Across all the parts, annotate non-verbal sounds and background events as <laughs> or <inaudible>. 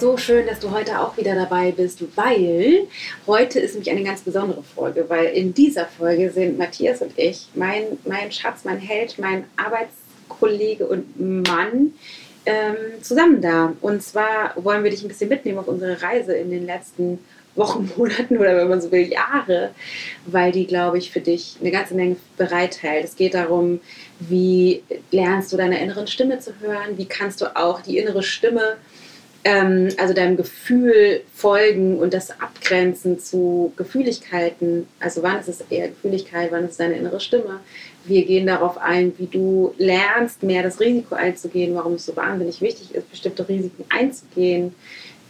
So schön, dass du heute auch wieder dabei bist, weil heute ist nämlich eine ganz besondere Folge, weil in dieser Folge sind Matthias und ich, mein, mein Schatz, mein Held, mein Arbeitskollege und Mann, ähm, zusammen da. Und zwar wollen wir dich ein bisschen mitnehmen auf unsere Reise in den letzten Wochen, <laughs> Monaten oder wenn man so will, Jahre, weil die, glaube ich, für dich eine ganze Menge bereithält. Es geht darum, wie lernst du deiner inneren Stimme zu hören, wie kannst du auch die innere Stimme ähm, also deinem Gefühl folgen und das abgrenzen zu Gefühligkeiten. Also wann ist es eher Gefühligkeit, wann ist es deine innere Stimme? Wir gehen darauf ein, wie du lernst, mehr das Risiko einzugehen, warum es so wahnsinnig wichtig ist, bestimmte Risiken einzugehen,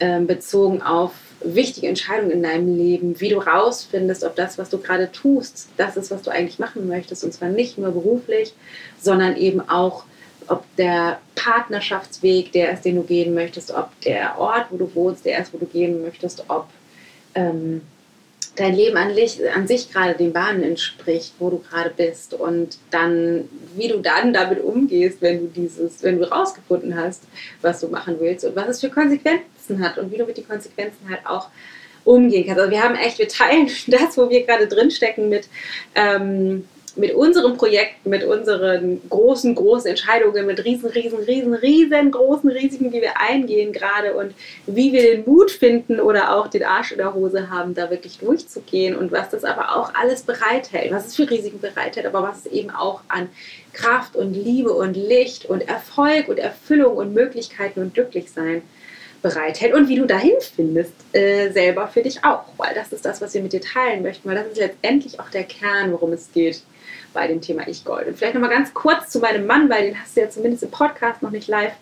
ähm, bezogen auf wichtige Entscheidungen in deinem Leben, wie du rausfindest, ob das, was du gerade tust, das ist, was du eigentlich machen möchtest. Und zwar nicht nur beruflich, sondern eben auch ob der Partnerschaftsweg der ist, den du gehen möchtest, ob der Ort, wo du wohnst, der ist, wo du gehen möchtest, ob ähm, dein Leben an, an, sich gerade den Bahnen entspricht, wo du gerade bist und dann, wie du dann damit umgehst, wenn du dieses, wenn du rausgefunden hast, was du machen willst und was es für Konsequenzen hat und wie du mit den Konsequenzen halt auch umgehen kannst. Also wir haben echt, wir teilen <laughs> das, wo wir gerade drinstecken mit ähm, mit unseren Projekten, mit unseren großen, großen Entscheidungen, mit riesen, riesen, riesen, riesengroßen Risiken, die wir eingehen gerade und wie wir den Mut finden oder auch den Arsch in der Hose haben, da wirklich durchzugehen und was das aber auch alles bereithält, was es für Risiken bereithält, aber was es eben auch an Kraft und Liebe und Licht und Erfolg und Erfüllung und Möglichkeiten und Glücklichsein bereithält und wie du dahin findest, äh, selber für dich auch, weil das ist das, was wir mit dir teilen möchten, weil das ist letztendlich auch der Kern, worum es geht bei dem Thema Ich Gold. Und vielleicht nochmal ganz kurz zu meinem Mann, weil den hast du ja zumindest im Podcast noch nicht live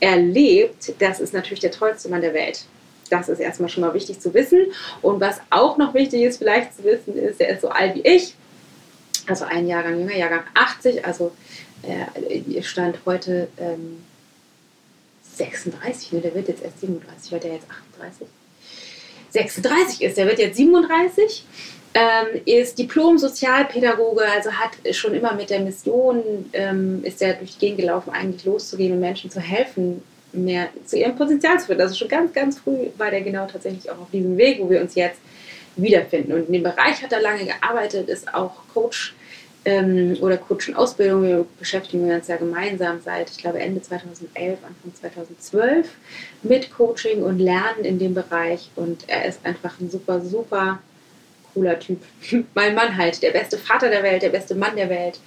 erlebt. Das ist natürlich der tollste Mann der Welt. Das ist erstmal schon mal wichtig zu wissen. Und was auch noch wichtig ist, vielleicht zu wissen, ist, er ist so alt wie ich. Also ein Jahrgang jünger, Jahrgang 80. Also äh, stand heute ähm, 36, ne? der wird jetzt erst 37, weil der jetzt 38. 36 ist, der wird jetzt 37 ähm, ist Diplom-Sozialpädagoge, also hat schon immer mit der Mission, ähm, ist er durch die Gegend gelaufen, eigentlich loszugehen und Menschen zu helfen, mehr zu ihrem Potenzial zu finden. Also schon ganz, ganz früh war der genau tatsächlich auch auf diesem Weg, wo wir uns jetzt wiederfinden. Und in dem Bereich hat er lange gearbeitet, ist auch Coach ähm, oder Coaching-Ausbildung. Wir beschäftigen uns ja gemeinsam seit, ich glaube, Ende 2011, Anfang 2012 mit Coaching und Lernen in dem Bereich. Und er ist einfach ein super, super cooler Typ. <laughs> mein Mann halt, der beste Vater der Welt, der beste Mann der Welt,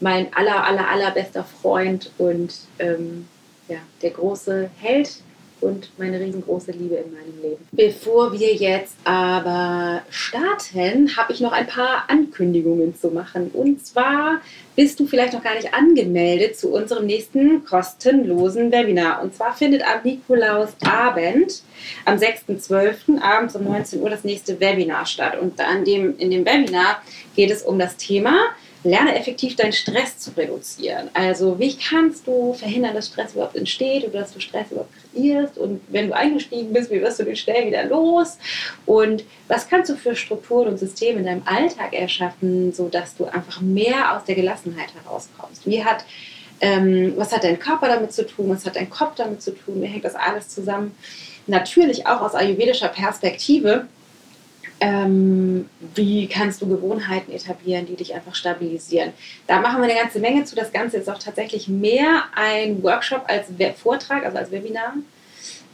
mein aller, aller, allerbester Freund und ähm, ja, der große Held und meine riesengroße Liebe in meinem Leben. Bevor wir jetzt aber starten, habe ich noch ein paar Ankündigungen zu machen. Und zwar bist du vielleicht noch gar nicht angemeldet zu unserem nächsten kostenlosen Webinar. Und zwar findet am Nikolausabend, am 6.12. abends um 19 Uhr das nächste Webinar statt. Und an dem, in dem Webinar geht es um das Thema lerne effektiv deinen Stress zu reduzieren. Also wie kannst du verhindern, dass Stress überhaupt entsteht oder dass du Stress überhaupt kreierst und wenn du eingestiegen bist, wie wirst du den schnell wieder los und was kannst du für Strukturen und Systeme in deinem Alltag erschaffen, sodass du einfach mehr aus der Gelassenheit herauskommst. Wie hat ähm, was hat dein Körper damit zu tun, was hat dein Kopf damit zu tun, wie hängt das alles zusammen? Natürlich auch aus ayurvedischer Perspektive ähm, wie kannst du Gewohnheiten etablieren, die dich einfach stabilisieren. Da machen wir eine ganze Menge zu. Das Ganze ist auch tatsächlich mehr ein Workshop als Vortrag, also als Webinar.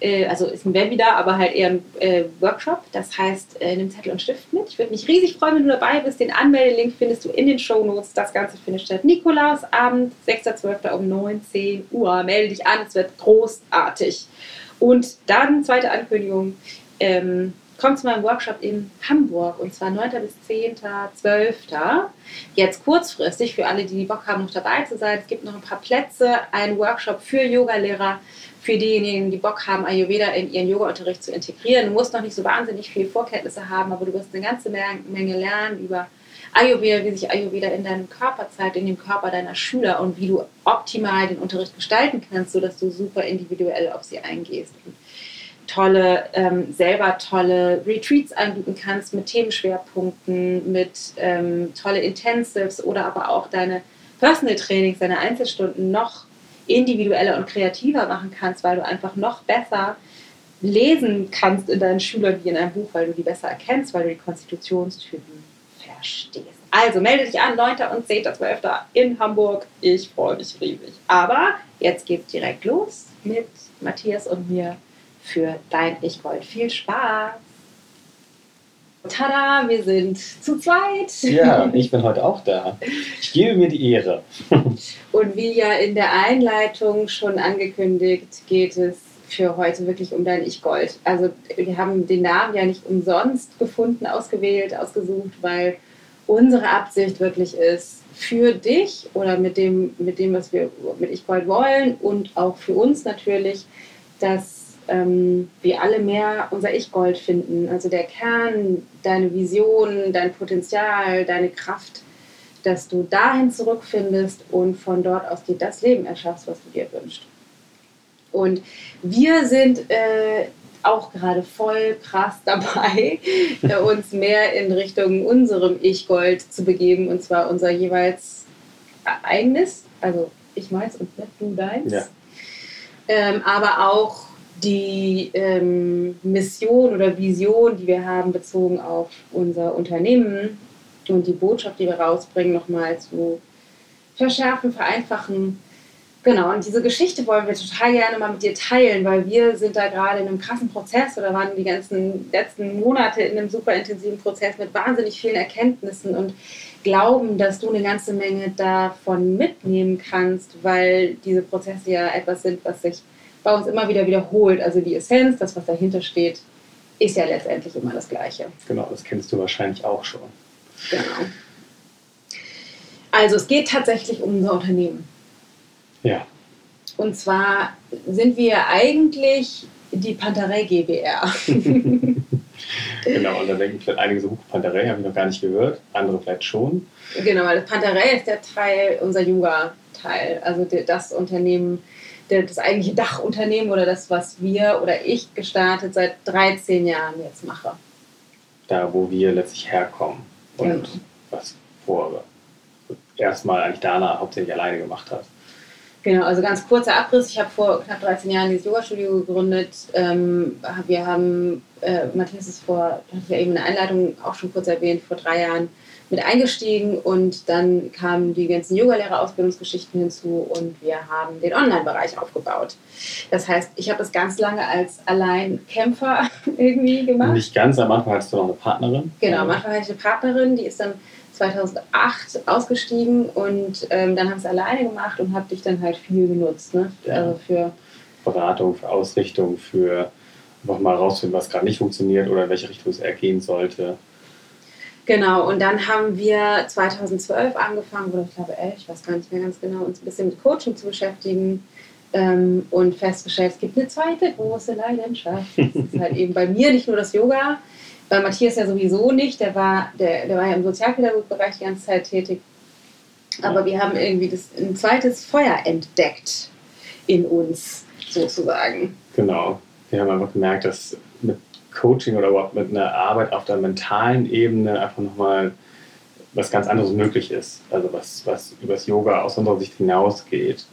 Äh, also ist ein Webinar, aber halt eher ein äh, Workshop. Das heißt, äh, nimm Zettel und Stift mit. Ich würde mich riesig freuen, wenn du dabei bist. Den Anmeldelink findest du in den Show Notes. Das Ganze findet statt Nikolausabend, 6.12. um 19 Uhr. Melde dich an, es wird großartig. Und dann zweite Ankündigung. Ähm, kommt zu meinem Workshop in Hamburg und zwar 9. bis 10.12. Jetzt kurzfristig für alle, die Bock haben, noch dabei zu sein. Es gibt noch ein paar Plätze, ein Workshop für Yogalehrer, für diejenigen, die Bock haben, Ayurveda in ihren Yoga-Unterricht zu integrieren. Du musst noch nicht so wahnsinnig viele Vorkenntnisse haben, aber du wirst eine ganze Menge lernen über Ayurveda, wie sich Ayurveda in deinem Körper zeigt, in dem Körper deiner Schüler und wie du optimal den Unterricht gestalten kannst, sodass du super individuell auf sie eingehst. Und tolle, ähm, selber tolle Retreats anbieten kannst mit Themenschwerpunkten, mit ähm, tolle Intensives oder aber auch deine Personal Trainings, deine Einzelstunden noch individueller und kreativer machen kannst, weil du einfach noch besser lesen kannst in deinen Schülern wie in einem Buch, weil du die besser erkennst, weil du die Konstitutionstypen verstehst. Also melde dich an, 9. und 10.12. in Hamburg. Ich freue mich riesig. Aber jetzt geht's direkt los mit Matthias und mir für Dein Ich Gold. Viel Spaß! Tada, wir sind zu zweit. Ja, ich bin heute auch da. Ich gebe mir die Ehre. <laughs> Und wie ja in der Einleitung schon angekündigt, geht es für heute wirklich um dein Ich Gold. Also wir haben den Namen ja nicht umsonst gefunden, ausgewählt, ausgesucht, weil unsere Absicht wirklich ist, für dich oder mit dem, mit dem, was wir mit Ich Gold wollen und auch für uns natürlich, dass ähm, wir alle mehr unser Ich-Gold finden. Also der Kern, deine Vision, dein Potenzial, deine Kraft, dass du dahin zurückfindest und von dort aus dir das Leben erschaffst, was du dir wünschst. Und wir sind äh, auch gerade voll krass <laughs> dabei, uns mehr in Richtung unserem Ich-Gold zu begeben, und zwar unser jeweils eigenes, also ich meins und nicht du deins. Ja. Ähm, aber auch die ähm, Mission oder Vision, die wir haben, bezogen auf unser Unternehmen und die Botschaft, die wir rausbringen, nochmal zu verschärfen, vereinfachen. Genau, und diese Geschichte wollen wir total gerne mal mit dir teilen, weil wir sind da gerade in einem krassen Prozess oder waren die ganzen letzten Monate in einem super intensiven Prozess mit wahnsinnig vielen Erkenntnissen und glauben, dass du eine ganze Menge davon mitnehmen kannst, weil diese Prozesse ja etwas sind, was sich bei uns immer wieder wiederholt. Also die Essenz, das, was dahinter steht, ist ja letztendlich immer das Gleiche. Genau, das kennst du wahrscheinlich auch schon. Genau. Also es geht tatsächlich um unser Unternehmen. Ja. Und zwar sind wir eigentlich die Pantarei GBR. <laughs> genau, und da denken vielleicht einige so, Huch, Pantarei habe ich noch gar nicht gehört, andere vielleicht schon. Genau, weil Pantarei ist der Teil, unser Yoga-Teil, also das Unternehmen, das eigentliche Dachunternehmen oder das, was wir oder ich gestartet seit 13 Jahren jetzt mache. Da, wo wir letztlich herkommen und genau. was vor erstmal eigentlich Dana hauptsächlich alleine gemacht hat. Genau, also ganz kurzer Abriss. Ich habe vor knapp 13 Jahren dieses Yoga-Studio gegründet. Ähm, wir haben, äh, Matthias ist vor, hatte ich ja eben in der Einleitung auch schon kurz erwähnt, vor drei Jahren mit eingestiegen und dann kamen die ganzen Yoga-Lehrer-Ausbildungsgeschichten hinzu und wir haben den Online-Bereich aufgebaut. Das heißt, ich habe das ganz lange als Alleinkämpfer <laughs> irgendwie gemacht. Nicht ganz, am Anfang hattest du noch eine Partnerin. Genau, am Anfang hatte ich eine Partnerin, die ist dann 2008 ausgestiegen und ähm, dann habe ich es alleine gemacht und habe dich dann halt viel genutzt. Ne? Ja. Also für Beratung, für Ausrichtung, für einfach mal rausfinden, was gerade nicht funktioniert oder in welche Richtung es eher gehen sollte. Genau, und dann haben wir 2012 angefangen, oder ich glaube 11, ich weiß gar nicht mehr ganz genau, uns ein bisschen mit Coaching zu beschäftigen ähm, und festgestellt, es gibt eine zweite große Leidenschaft. Das ist <laughs> halt eben bei mir nicht nur das Yoga, bei Matthias ja sowieso nicht, der war, der, der war ja im Sozialpädagogikbereich die ganze Zeit tätig. Aber wir haben irgendwie das, ein zweites Feuer entdeckt in uns, sozusagen. Genau. Wir haben einfach gemerkt, dass mit Coaching oder überhaupt mit einer Arbeit auf der mentalen Ebene einfach nochmal was ganz anderes möglich ist. Also was, was übers Yoga aus unserer Sicht hinausgeht.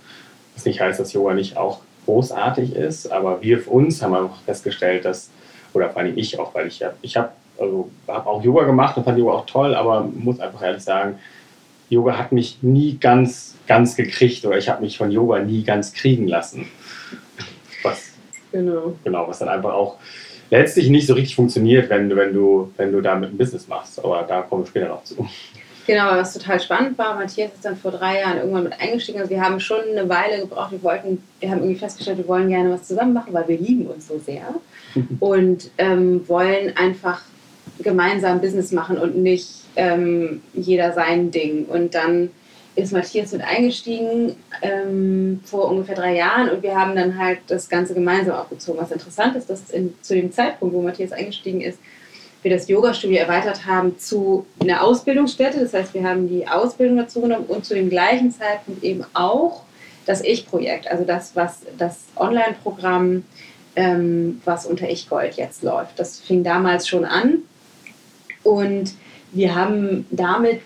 Was nicht heißt, dass Yoga nicht auch großartig ist, aber wir für uns haben einfach festgestellt, dass, oder vor allem ich auch, weil ich ja, ich habe also hab auch Yoga gemacht und fand Yoga auch toll, aber muss einfach ehrlich sagen, Yoga hat mich nie ganz, ganz gekriegt oder ich habe mich von Yoga nie ganz kriegen lassen. Was, genau. genau, was dann einfach auch letztlich nicht so richtig funktioniert, wenn, du, wenn, du, wenn du damit ein Business machst. Aber da kommen wir später noch zu. Genau, was total spannend war, Matthias ist dann vor drei Jahren irgendwann mit eingestiegen. Also wir haben schon eine Weile gebraucht. Wir wollten, wir haben irgendwie festgestellt, wir wollen gerne was zusammen machen, weil wir lieben uns so sehr <laughs> und ähm, wollen einfach gemeinsam Business machen und nicht ähm, jeder sein Ding. Und dann ist Matthias mit eingestiegen ähm, vor ungefähr drei Jahren und wir haben dann halt das Ganze gemeinsam aufgezogen. Was interessant ist, dass in, zu dem Zeitpunkt, wo Matthias eingestiegen ist, wir das Yoga-Studio erweitert haben zu einer Ausbildungsstätte. Das heißt, wir haben die Ausbildung dazu genommen und zu dem gleichen Zeitpunkt eben auch das Ich-Projekt, also das, was das Online-Programm, ähm, was unter Ich-Gold jetzt läuft. Das fing damals schon an und wir haben damit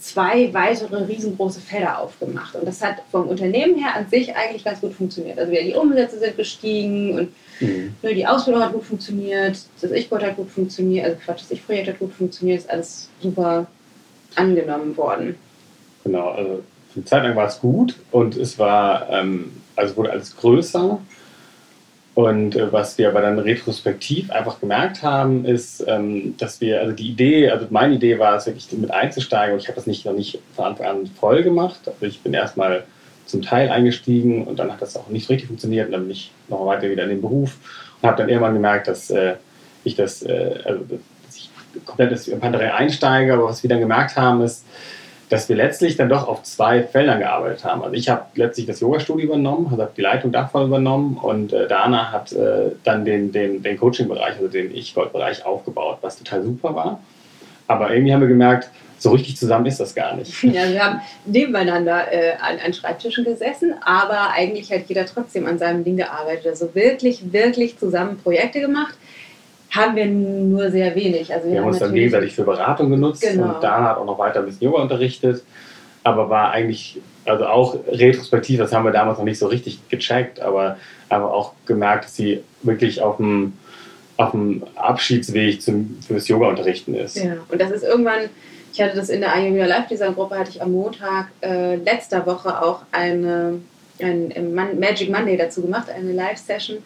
zwei weitere riesengroße Felder aufgemacht. Und das hat vom Unternehmen her an sich eigentlich ganz gut funktioniert. Also die Umsätze sind gestiegen und mhm. Die Ausbildung hat gut funktioniert, das Ich-Projekt hat gut funktioniert, also Quatsch, das Ich-Projekt hat gut funktioniert, ist alles super angenommen worden. Genau, also eine Zeit lang war es gut und es war, ähm, also wurde alles größer und äh, was wir aber dann retrospektiv einfach gemerkt haben, ist, ähm, dass wir, also die Idee, also meine Idee war es wirklich mit einzusteigen und ich habe das nicht noch nicht von Anfang an voll gemacht. Also ich bin erstmal zum Teil eingestiegen und dann hat das auch nicht richtig funktioniert und dann bin ich noch weiter wieder in den Beruf und habe dann irgendwann gemerkt, dass äh, ich das, äh, also dass ich komplett in Panterei einsteige, aber was wir dann gemerkt haben, ist, dass wir letztlich dann doch auf zwei Feldern gearbeitet haben. Also ich habe letztlich das Yoga-Studio übernommen, also habe die Leitung davon übernommen und äh, Dana hat äh, dann den, den, den Coaching-Bereich, also den Ich-Gold-Bereich aufgebaut, was total super war. Aber irgendwie haben wir gemerkt, so richtig zusammen ist das gar nicht. <laughs> Ja, wir haben nebeneinander äh, an, an Schreibtischen gesessen, aber eigentlich hat jeder trotzdem an seinem Ding gearbeitet. Also wirklich, wirklich zusammen Projekte gemacht haben wir nur sehr wenig. Also wir, wir haben uns dann gegenseitig für Beratung genutzt genau. und Dana hat auch noch weiter ein bisschen Yoga unterrichtet, aber war eigentlich, also auch retrospektiv, das haben wir damals noch nicht so richtig gecheckt, aber, aber auch gemerkt, dass sie wirklich auf dem, auf dem Abschiedsweg zum, fürs Yoga-Unterrichten ist. Ja, und das ist irgendwann, ich hatte das in der Ayurveda Live Design Gruppe, hatte ich am Montag äh, letzter Woche auch eine, ein Magic Monday dazu gemacht, eine Live-Session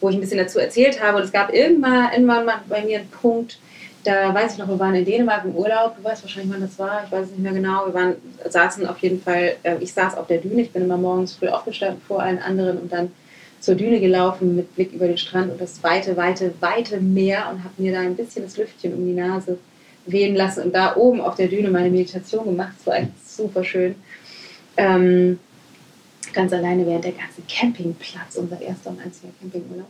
wo ich ein bisschen dazu erzählt habe. Und es gab irgendwann, irgendwann mal bei mir einen Punkt, da weiß ich noch, wir waren in Dänemark im Urlaub, du weißt wahrscheinlich, wann das war, ich weiß es nicht mehr genau. Wir waren, saßen auf jeden Fall, äh, ich saß auf der Düne, ich bin immer morgens früh aufgestanden vor allen anderen und dann zur Düne gelaufen mit Blick über den Strand und das weite, weite, weite Meer und habe mir da ein bisschen das Lüftchen um die Nase wehen lassen und da oben auf der Düne meine Meditation gemacht. Das war echt super schön. Ähm, ganz alleine während der ganze Campingplatz, unser erster und einziger Campingurlaub,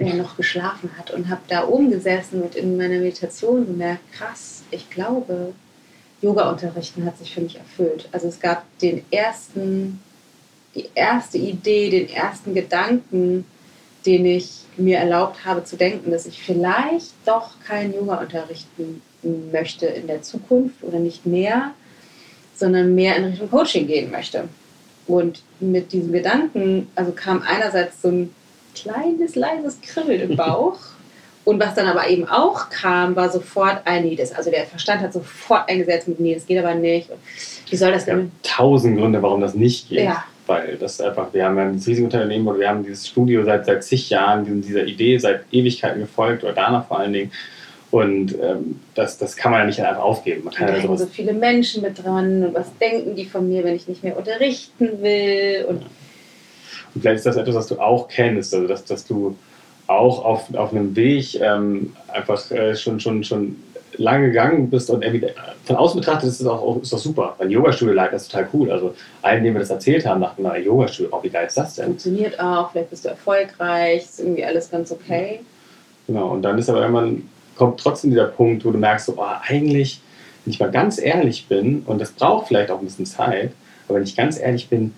der noch geschlafen hat und habe da oben gesessen und in meiner Meditation gemerkt, krass, ich glaube, Yoga-Unterrichten hat sich für mich erfüllt. Also es gab den ersten, die erste Idee, den ersten Gedanken, den ich mir erlaubt habe zu denken, dass ich vielleicht doch kein Yoga unterrichten möchte in der Zukunft oder nicht mehr, sondern mehr in Richtung Coaching gehen möchte. Und mit diesem Gedanken, also kam einerseits so ein kleines, leises Kribbeln im <laughs> Bauch. Und was dann aber eben auch kam, war sofort ein Nee, das, also der Verstand hat sofort eingesetzt mit Nee, das geht aber nicht. Und wie soll das denn? tausend Gründe, warum das nicht geht. Ja. Weil das einfach, wir haben ja dieses riesige Unternehmen oder wir haben dieses Studio seit, seit zig Jahren, dieser Idee seit Ewigkeiten gefolgt, oder danach vor allen Dingen. Und ähm, das, das kann man ja nicht einfach aufgeben. Man kann da hängen so viele Menschen mit dran und was denken die von mir, wenn ich nicht mehr unterrichten will. Und, und vielleicht ist das etwas, was du auch kennst, also dass, dass du auch auf, auf einem Weg ähm, einfach äh, schon, schon, schon lange gegangen bist und irgendwie von außen betrachtet ist das auch, ist das super. Ein Yoga-Studio leiten ist total cool. Also allen, denen wir das erzählt haben, dachten wir, Yoga-Studio, oh, wie geil ist das denn? Funktioniert auch, vielleicht bist du erfolgreich, ist irgendwie alles ganz okay. Genau, und dann ist aber irgendwann kommt trotzdem dieser Punkt, wo du merkst, so, oh, eigentlich, wenn ich mal ganz ehrlich bin, und das braucht vielleicht auch ein bisschen Zeit, aber wenn ich ganz ehrlich bin,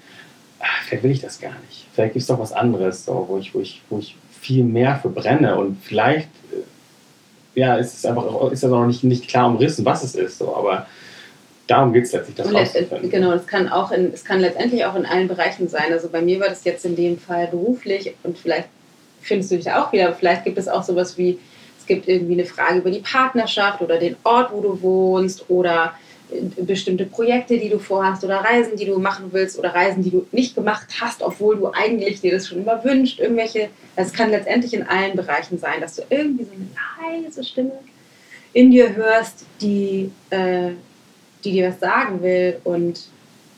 ach, vielleicht will ich das gar nicht. Vielleicht gibt es doch was anderes, so, wo, ich, wo, ich, wo ich viel mehr verbrenne und vielleicht äh, ja, ist es einfach ist das auch noch nicht, nicht klar umrissen, was es ist. So, aber darum geht es letztlich, das rauszufinden. Genau, es kann, auch in, es kann letztendlich auch in allen Bereichen sein. Also bei mir war das jetzt in dem Fall beruflich und vielleicht findest du dich da auch wieder. Vielleicht gibt es auch sowas wie gibt irgendwie eine Frage über die Partnerschaft oder den Ort, wo du wohnst oder äh, bestimmte Projekte, die du vorhast oder Reisen, die du machen willst oder Reisen, die du nicht gemacht hast, obwohl du eigentlich dir das schon immer wünscht. Irgendwelche, das kann letztendlich in allen Bereichen sein, dass du irgendwie so eine leise Stimme in dir hörst, die, äh, die dir was sagen will und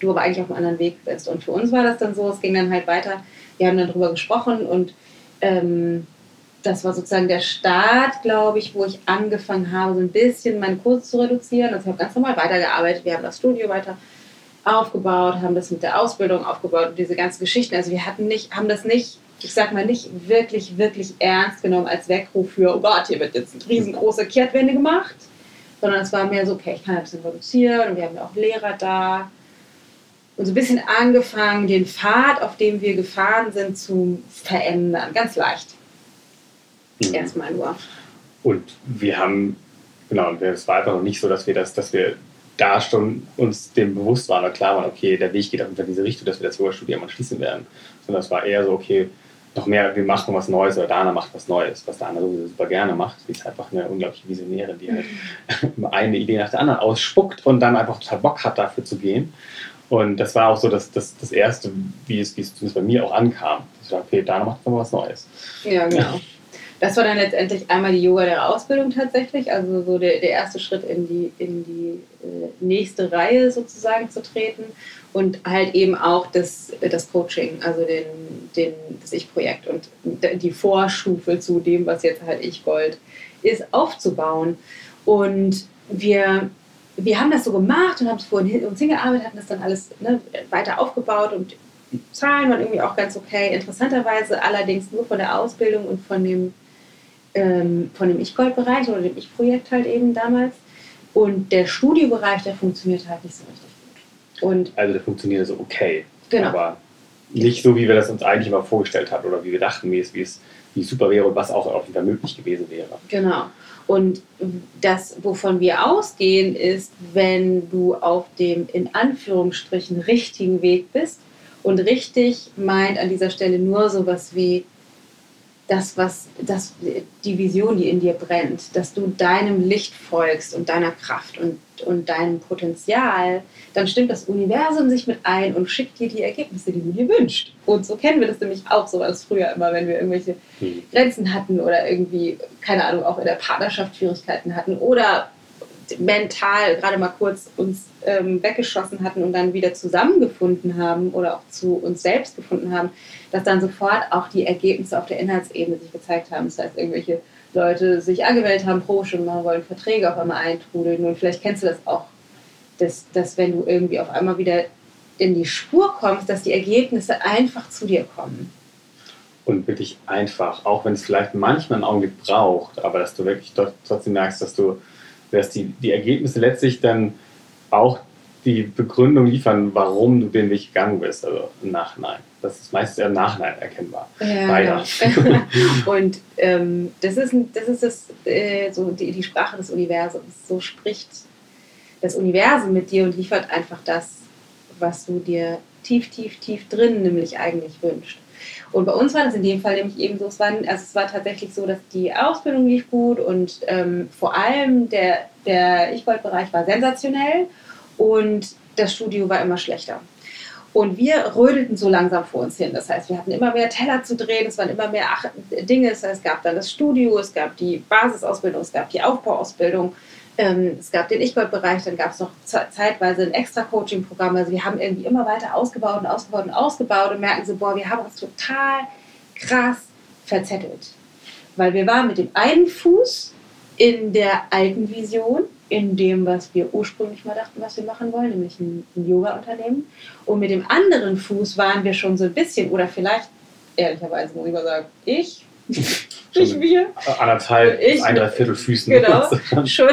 du aber eigentlich auf einem anderen Weg bist. Und für uns war das dann so, es ging dann halt weiter. Wir haben dann darüber gesprochen und ähm, das war sozusagen der Start, glaube ich, wo ich angefangen habe, so ein bisschen meine Kurse zu reduzieren. Also ich habe ganz normal weitergearbeitet. Wir haben das Studio weiter aufgebaut, haben das mit der Ausbildung aufgebaut und diese ganzen Geschichten. Also wir hatten nicht, haben das nicht ich sag mal, nicht wirklich, wirklich ernst genommen als Weckruf für, oh Gott, hier wird jetzt eine riesengroße Kehrtwende gemacht, sondern es war mehr so, okay, ich kann ein bisschen reduzieren und wir haben ja auch Lehrer da. Und so ein bisschen angefangen, den Pfad, auf dem wir gefahren sind, zu verändern. Ganz leicht. Mhm. Erstmal nur. Und wir haben, genau, es war einfach noch nicht so, dass wir das, dass wir da schon uns dem bewusst waren oder klar waren, okay, der Weg geht auf in diese Richtung, dass wir das Yoga-Studium mal schließen werden. Sondern es war eher so, okay, noch mehr, wir machen was Neues oder Dana macht was Neues, was Dana sowieso super gerne macht. Sie ist einfach eine unglaubliche Visionärin, die halt <laughs> eine Idee nach der anderen ausspuckt und dann einfach total Bock hat, dafür zu gehen. Und das war auch so das, das, das Erste, wie es, wie es zumindest bei mir auch ankam. Ich dachte, okay, Dana macht noch was Neues. Ja, genau. <laughs> Das war dann letztendlich einmal die Yoga der Ausbildung tatsächlich, also so der, der erste Schritt in die, in die äh, nächste Reihe sozusagen zu treten und halt eben auch das, das Coaching, also den, den, das Ich-Projekt und die Vorstufe zu dem, was jetzt halt Ich-Gold ist, aufzubauen. Und wir, wir haben das so gemacht und haben es vorhin uns hingearbeitet, hatten das dann alles ne, weiter aufgebaut und Zahlen waren irgendwie auch ganz okay. Interessanterweise allerdings nur von der Ausbildung und von dem, ähm, von dem Ich-Gold-Bereich oder dem Ich-Projekt halt eben damals. Und der Studiobereich, der funktioniert halt nicht so richtig. Und also der funktioniert so okay. Genau. Aber nicht so, wie wir das uns eigentlich immer vorgestellt hatten oder wie wir dachten, wie es, wie es wie super wäre und was auch auf jeden Fall möglich gewesen wäre. Genau. Und das, wovon wir ausgehen, ist, wenn du auf dem in Anführungsstrichen richtigen Weg bist und richtig meint an dieser Stelle nur sowas wie das, was das, die Vision, die in dir brennt, dass du deinem Licht folgst und deiner Kraft und, und deinem Potenzial, dann stimmt das Universum sich mit ein und schickt dir die Ergebnisse, die du dir wünschst. Und so kennen wir das nämlich auch so als früher immer, wenn wir irgendwelche hm. Grenzen hatten oder irgendwie, keine Ahnung, auch in der Partnerschaft Schwierigkeiten hatten oder mental gerade mal kurz uns ähm, weggeschossen hatten und dann wieder zusammengefunden haben oder auch zu uns selbst gefunden haben, dass dann sofort auch die Ergebnisse auf der Inhaltsebene sich gezeigt haben. Das heißt, irgendwelche Leute sich angemeldet haben, Pro-Stunden machen wollen, Verträge auf einmal eintrudeln. Und vielleicht kennst du das auch, dass, dass wenn du irgendwie auf einmal wieder in die Spur kommst, dass die Ergebnisse einfach zu dir kommen. Und wirklich einfach, auch wenn es vielleicht manchmal einen Augenblick braucht, aber dass du wirklich trotzdem merkst, dass du dass die, die Ergebnisse letztlich dann auch die Begründung liefern, warum du den Weg gegangen bist, also im Nachhinein. Das ist meistens im Nachhinein erkennbar. Ja, Leider. Genau. <laughs> und ähm, das ist, das, ist das, äh, so die, die Sprache des Universums. So spricht das Universum mit dir und liefert einfach das, was du dir tief, tief, tief drin nämlich eigentlich wünschst. Und bei uns war das in dem Fall nämlich eben so, es war, also es war tatsächlich so, dass die Ausbildung lief gut und ähm, vor allem der, der Ich-Gold-Bereich war sensationell und das Studio war immer schlechter. Und wir rödelten so langsam vor uns hin. Das heißt, wir hatten immer mehr Teller zu drehen, es waren immer mehr Dinge. Es gab dann das Studio, es gab die Basisausbildung, es gab die Aufbauausbildung. Ähm, es gab den Ich-Gold-Bereich, dann gab es noch zeitweise ein extra Coaching-Programm. Also wir haben irgendwie immer weiter ausgebaut und ausgebaut und ausgebaut und merken so, boah, wir haben uns total krass verzettelt. Weil wir waren mit dem einen Fuß in der alten Vision, in dem, was wir ursprünglich mal dachten, was wir machen wollen, nämlich ein, ein Yoga-Unternehmen. Und mit dem anderen Fuß waren wir schon so ein bisschen, oder vielleicht, ehrlicherweise muss ich mal sagen, ich ich wir. Anderthalb, ich, ein, dreiviertel Füßen. Genau, <laughs> schon,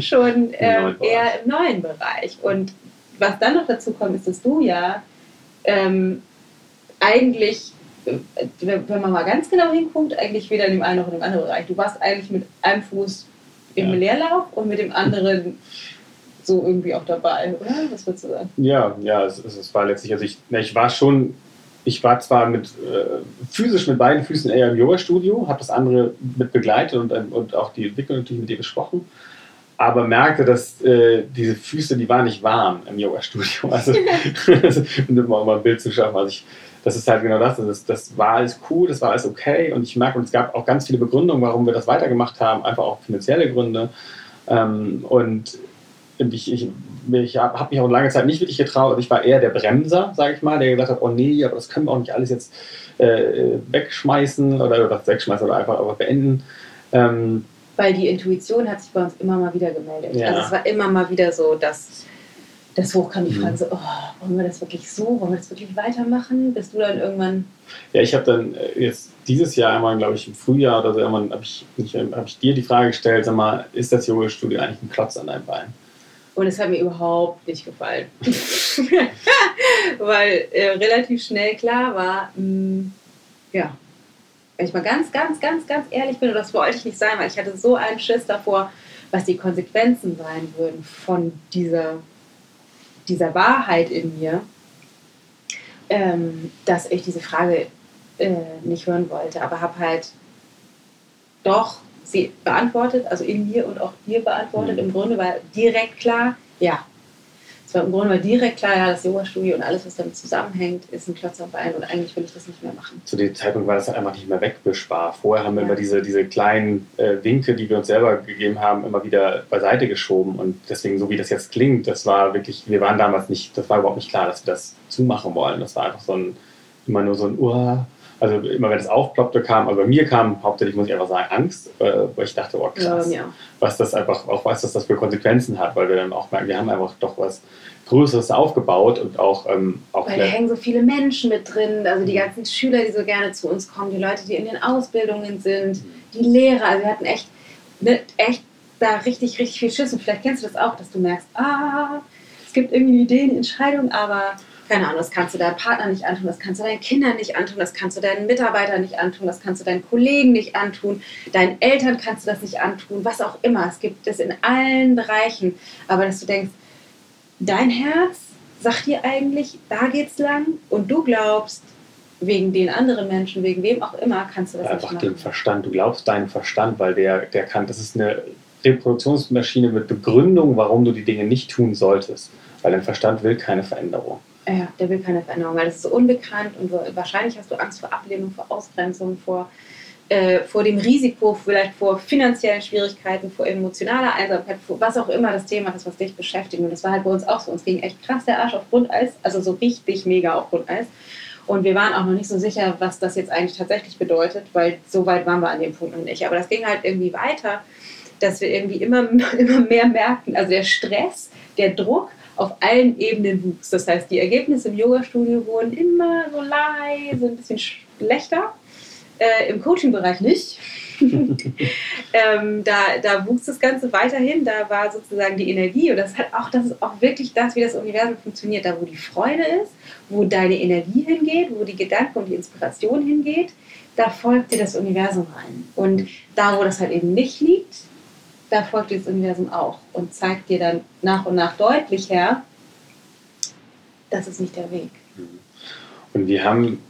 schon ähm, eher im neuen Bereich. Und was dann noch dazu kommt, ist, dass du ja ähm, eigentlich, äh, wenn man mal ganz genau hinguckt, eigentlich weder in dem einen noch in dem anderen Bereich. Du warst eigentlich mit einem Fuß im ja. Leerlauf und mit dem anderen so irgendwie auch dabei, oder? Was würdest du sagen? Ja, ja, es, es war letztlich, also ich, ich war schon ich war zwar mit, äh, physisch mit beiden Füßen eher im Yoga-Studio, habe das andere mit begleitet und, ähm, und auch die Entwicklung natürlich mit dir besprochen, aber merkte, dass äh, diese Füße, die waren nicht warm im Yoga-Studio. <laughs> Also, um mal ein Bild zu schaffen. Also ich, das ist halt genau das. das. Das war alles cool, das war alles okay. Und ich merke, und es gab auch ganz viele Begründungen, warum wir das weitergemacht haben, einfach auch finanzielle Gründe. Ähm, und ich, ich ich habe mich auch lange Zeit nicht wirklich getraut. Also ich war eher der Bremser, sage ich mal, der gesagt hat, oh nee, aber das können wir auch nicht alles jetzt äh, wegschmeißen oder, oder wegschmeißen oder einfach, einfach beenden. Ähm, Weil die Intuition hat sich bei uns immer mal wieder gemeldet. Ja. Also es war immer mal wieder so, dass das hoch kam die Frage so, oh, wollen wir das wirklich so, wollen wir das wirklich weitermachen? Bist du dann irgendwann... Ja, ich habe dann äh, jetzt dieses Jahr einmal, glaube ich, im Frühjahr oder so, irgendwann habe ich, hab ich dir die Frage gestellt, sag mal, ist das Yoga-Studio eigentlich ein Klotz an deinem Bein? Und es hat mir überhaupt nicht gefallen. <laughs> Weil äh, relativ schnell klar war, mh, mm, ja, wenn ich mal ganz, ganz, ganz, ganz ehrlich bin, und das wollte ich nicht sein, weil ich hatte so einen Schiss davor, was die Konsequenzen sein würden von dieser, dieser Wahrheit in mir, ähm, dass ich diese Frage äh, nicht hören wollte, aber habe halt doch sie beantwortet, also in mir und auch dir beantwortet. Mhm. Im Grunde war direkt klar, ja. Es war im Grunde war direkt klar, ja, das Yoga-Studio und alles, was damit zusammenhängt, ist ein Klotz am Bein und eigentlich will ich das nicht mehr machen. Zu dem Zeitpunkt war das halt einfach nicht mehr wegwischbar. Vorher haben wir ja. immer diese, diese kleinen äh, Winke, die wir uns selber gegeben haben, immer wieder beiseite geschoben und deswegen, so wie das jetzt klingt, das war wirklich, wir waren damals nicht, das war überhaupt nicht klar, dass wir das zumachen wollen. Das war einfach so ein, immer nur so ein, uh, also immer wenn es aufploppte, kam, also bei mir kam hauptsächlich, muss ich einfach sagen, Angst, äh, weil ich dachte, oh krass, ja, ja. was das einfach, auch was das, das für Konsequenzen hat, weil wir dann auch merken, wir haben einfach doch was Größeres aufgebaut und auch, ähm, auch Weil da hängen so viele Menschen mit drin, also die ganzen Schüler, die so gerne zu uns kommen, die Leute, die in den Ausbildungen sind, die Lehrer, also wir hatten echt, ne, echt da richtig, richtig viel Schiss und vielleicht kennst du das auch, dass du merkst, ah, es gibt irgendwie Ideen, Entscheidungen, aber keine Ahnung, das kannst du deinem Partner nicht antun, das kannst du deinen Kindern nicht antun, das kannst du deinen Mitarbeitern nicht antun, das kannst du deinen Kollegen nicht antun, deinen Eltern kannst du das nicht antun, was auch immer. Es gibt es in allen Bereichen. Aber dass du denkst, dein Herz sagt dir eigentlich, da geht's lang und du glaubst, wegen den anderen Menschen, wegen wem auch immer, kannst du das Einfach nicht machen. den Verstand. Du glaubst deinen Verstand, weil der, der kann, das ist eine Reproduktionsmaschine mit Begründung, warum du die Dinge nicht tun solltest. Weil dein Verstand will keine Veränderung. Ja, der will keine Veränderung, weil es ist so unbekannt und wahrscheinlich hast du Angst vor Ablehnung, vor Ausgrenzung, vor, äh, vor dem Risiko, vielleicht vor finanziellen Schwierigkeiten, vor emotionaler Einsamkeit, vor was auch immer das Thema ist, was dich beschäftigt. Und das war halt bei uns auch so. Uns ging echt krass der Arsch auf Grundeis, also so richtig mega auf Grundeis. Und wir waren auch noch nicht so sicher, was das jetzt eigentlich tatsächlich bedeutet, weil so weit waren wir an dem Punkt noch nicht. Aber das ging halt irgendwie weiter, dass wir irgendwie immer, <laughs> immer mehr merkten, also der Stress, der Druck, auf allen Ebenen wuchs. Das heißt, die Ergebnisse im Yoga-Studio wurden immer so leise, ein bisschen schlechter. Äh, Im Coaching-Bereich nicht. <laughs> ähm, da, da wuchs das Ganze weiterhin. Da war sozusagen die Energie und das hat auch, das ist auch wirklich das, wie das Universum funktioniert. Da, wo die Freude ist, wo deine Energie hingeht, wo die Gedanken und die Inspiration hingeht, da folgt dir das Universum rein. Und da, wo das halt eben nicht liegt, da folgt das Universum auch und zeigt dir dann nach und nach deutlich her, das ist nicht der Weg. Mhm. Und wir haben,